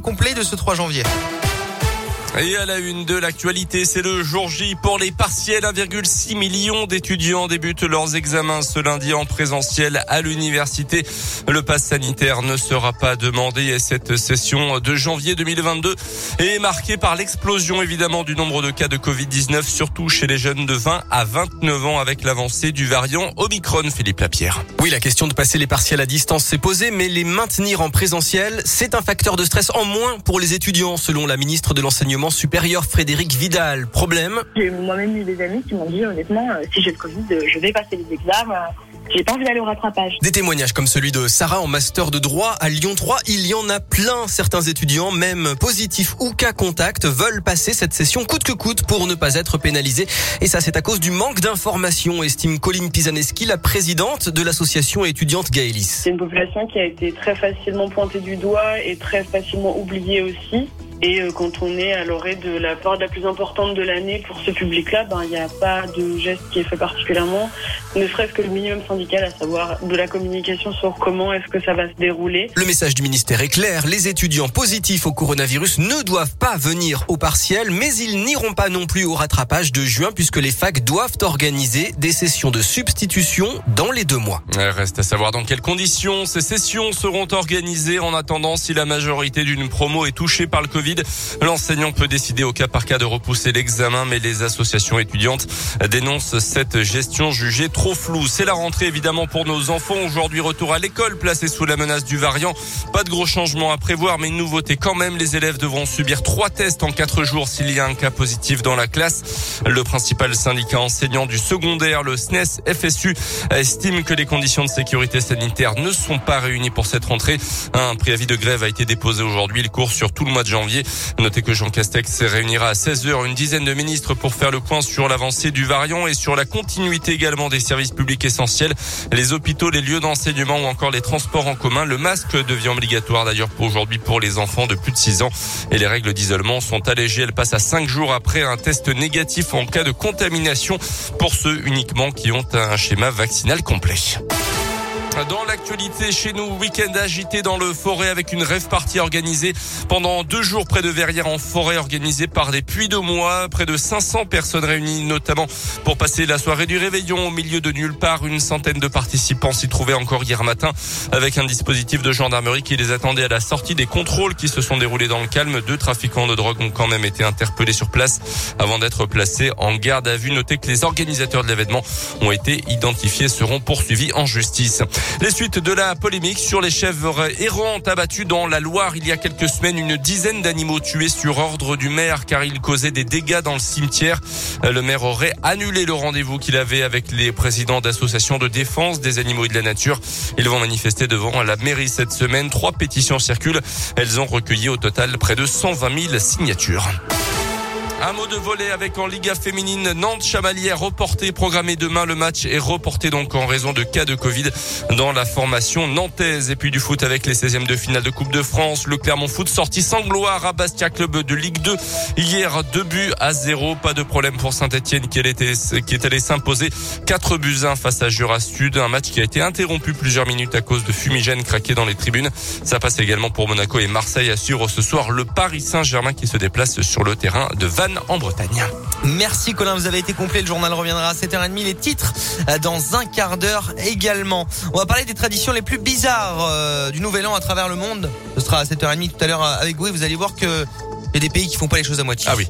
complet de ce 3 janvier. Et à la une de l'actualité, c'est le jour J pour les partiels. 1,6 million d'étudiants débutent leurs examens ce lundi en présentiel à l'université. Le pass sanitaire ne sera pas demandé et cette session de janvier 2022 est marquée par l'explosion évidemment du nombre de cas de Covid-19, surtout chez les jeunes de 20 à 29 ans avec l'avancée du variant Omicron, Philippe Lapierre. Oui, la question de passer les partiels à distance s'est posée, mais les maintenir en présentiel, c'est un facteur de stress en moins pour les étudiants, selon la ministre de l'Enseignement supérieur Frédéric Vidal. Problème J'ai moi-même eu des amis qui m'ont dit honnêtement, euh, si j'ai le Covid, euh, je vais passer les examens. J'ai pas envie d'aller au rattrapage. Des témoignages comme celui de Sarah en master de droit à Lyon 3, il y en a plein. Certains étudiants, même positifs ou cas contact, veulent passer cette session coûte que coûte pour ne pas être pénalisés. Et ça, c'est à cause du manque d'informations, estime Colline Pisaneski, la présidente de l'association étudiante Gaëlis. C'est une population qui a été très facilement pointée du doigt et très facilement oubliée aussi. Et euh, quand on est à l'orée de la période la plus importante de l'année pour ce public-là, ben, il n'y a pas de geste qui est fait particulièrement, ne serait-ce que le minimum syndical, à savoir de la communication sur comment est-ce que ça va se dérouler. Le message du ministère est clair, les étudiants positifs au coronavirus ne doivent pas venir au partiel, mais ils n'iront pas non plus au rattrapage de juin puisque les facs doivent organiser des sessions de substitution dans les deux mois. Reste à savoir dans quelles conditions ces sessions seront organisées en attendant si la majorité d'une promo est touchée par le Covid L'enseignant peut décider au cas par cas de repousser l'examen, mais les associations étudiantes dénoncent cette gestion jugée trop floue. C'est la rentrée évidemment pour nos enfants. Aujourd'hui, retour à l'école placé sous la menace du variant. Pas de gros changements à prévoir, mais une nouveauté quand même. Les élèves devront subir trois tests en quatre jours s'il y a un cas positif dans la classe. Le principal syndicat enseignant du secondaire, le SNES FSU, estime que les conditions de sécurité sanitaire ne sont pas réunies pour cette rentrée. Un préavis de grève a été déposé aujourd'hui. Il court sur tout le mois de janvier. Notez que Jean Castex réunira à 16h une dizaine de ministres pour faire le point sur l'avancée du variant et sur la continuité également des services publics essentiels, les hôpitaux, les lieux d'enseignement ou encore les transports en commun. Le masque devient obligatoire d'ailleurs pour aujourd'hui pour les enfants de plus de 6 ans et les règles d'isolement sont allégées. Elles passent à 5 jours après un test négatif en cas de contamination pour ceux uniquement qui ont un schéma vaccinal complet. Dans l'actualité chez nous, week-end agité dans le forêt avec une rêve partie organisée pendant deux jours près de Verrières en forêt organisée par des puits de mois. Près de 500 personnes réunies notamment pour passer la soirée du réveillon au milieu de nulle part. Une centaine de participants s'y trouvaient encore hier matin avec un dispositif de gendarmerie qui les attendait à la sortie des contrôles qui se sont déroulés dans le calme. Deux trafiquants de drogue ont quand même été interpellés sur place avant d'être placés en garde à vue. Notez que les organisateurs de l'événement ont été identifiés seront poursuivis en justice. Les suites de la polémique sur les chèvres errantes abattues dans la Loire il y a quelques semaines. Une dizaine d'animaux tués sur ordre du maire car ils causaient des dégâts dans le cimetière. Le maire aurait annulé le rendez-vous qu'il avait avec les présidents d'associations de défense des animaux et de la nature. Ils vont manifester devant la mairie cette semaine. Trois pétitions circulent. Elles ont recueilli au total près de 120 000 signatures. Un mot de volet avec en Liga féminine Nantes Chamalière reporté, programmé demain. Le match est reporté donc en raison de cas de Covid dans la formation nantaise. Et puis du foot avec les 16e de finale de Coupe de France. Le Clermont Foot sorti sans gloire à Bastia Club de Ligue 2. Hier, deux buts à zéro. Pas de problème pour Saint-Etienne qui, qui est allé s'imposer 4 buts 1 face à Jura Sud. Un match qui a été interrompu plusieurs minutes à cause de fumigènes craqués dans les tribunes. Ça passe également pour Monaco et Marseille assure ce soir le Paris Saint-Germain qui se déplace sur le terrain de Vannes en Bretagne. Merci Colin, vous avez été complet. Le journal reviendra à 7h30. Les titres euh, dans un quart d'heure également. On va parler des traditions les plus bizarres euh, du Nouvel An à travers le monde. Ce sera à 7h30 tout à l'heure euh, avec vous et vous allez voir que il y a des pays qui font pas les choses à moitié. Ah oui.